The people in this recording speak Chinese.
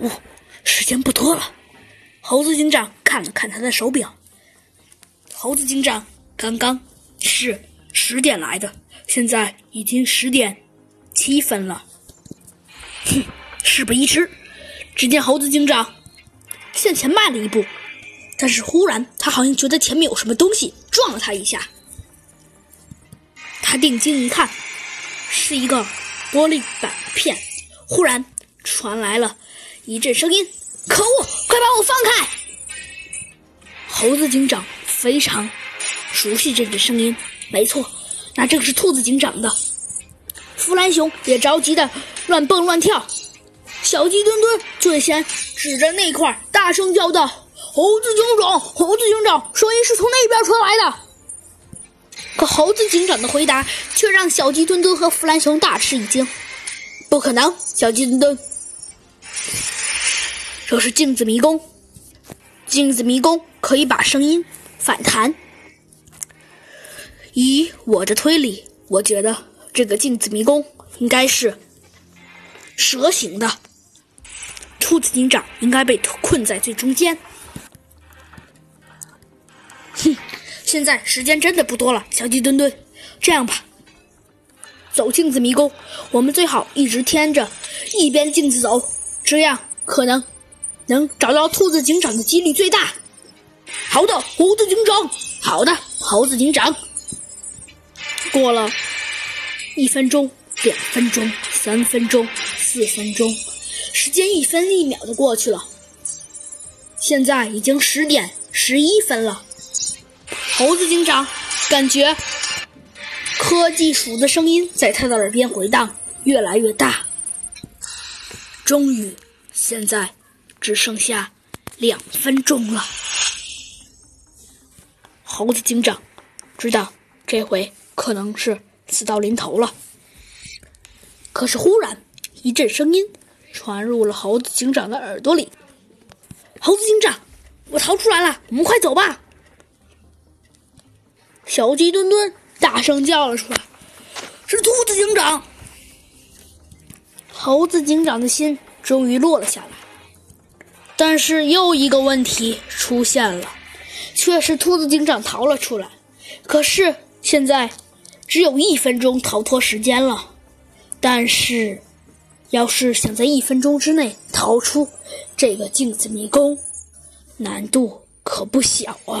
恶，时间不多了。猴子警长看了看他的手表，猴子警长刚刚是十点来的，现在已经十点七分了。哼，事不宜迟。只见猴子警长向前迈了一步，但是忽然他好像觉得前面有什么东西撞了他一下。他定睛一看，是一个玻璃板片。忽然传来了一阵声音：“可恶，快把我放开！”猴子警长非常熟悉这阵声音，没错，那正是兔子警长的。弗兰熊也着急的乱蹦乱跳。小鸡墩墩最先指着那块大声叫道：“猴子警长，猴子警长，声音是从那边传来的。”可猴子警长的回答却让小鸡墩墩和弗兰熊大吃一惊。不可能，小鸡墩墩，这是镜子迷宫。镜子迷宫可以把声音反弹。以我的推理，我觉得这个镜子迷宫应该是蛇形的。兔子警长应该被困在最中间。哼，现在时间真的不多了，小鸡墩墩，这样吧，走镜子迷宫，我们最好一直贴着一边镜子走，这样可能能找到兔子警长的几率最大。好的，猴子警长。好的，猴子警长。过了一分钟，两分钟，三分钟，四分钟。时间一分一秒的过去了，现在已经十点十一分了。猴子警长感觉科技鼠的声音在他的耳边回荡，越来越大。终于，现在只剩下两分钟了。猴子警长知道这回可能是死到临头了。可是，忽然一阵声音。传入了猴子警长的耳朵里。猴子警长，我逃出来了，我们快走吧！小鸡墩墩大声叫了出来：“是兔子警长！”猴子警长的心终于落了下来。但是又一个问题出现了，却是兔子警长逃了出来。可是现在只有一分钟逃脱时间了，但是。要是想在一分钟之内逃出这个镜子迷宫，难度可不小啊！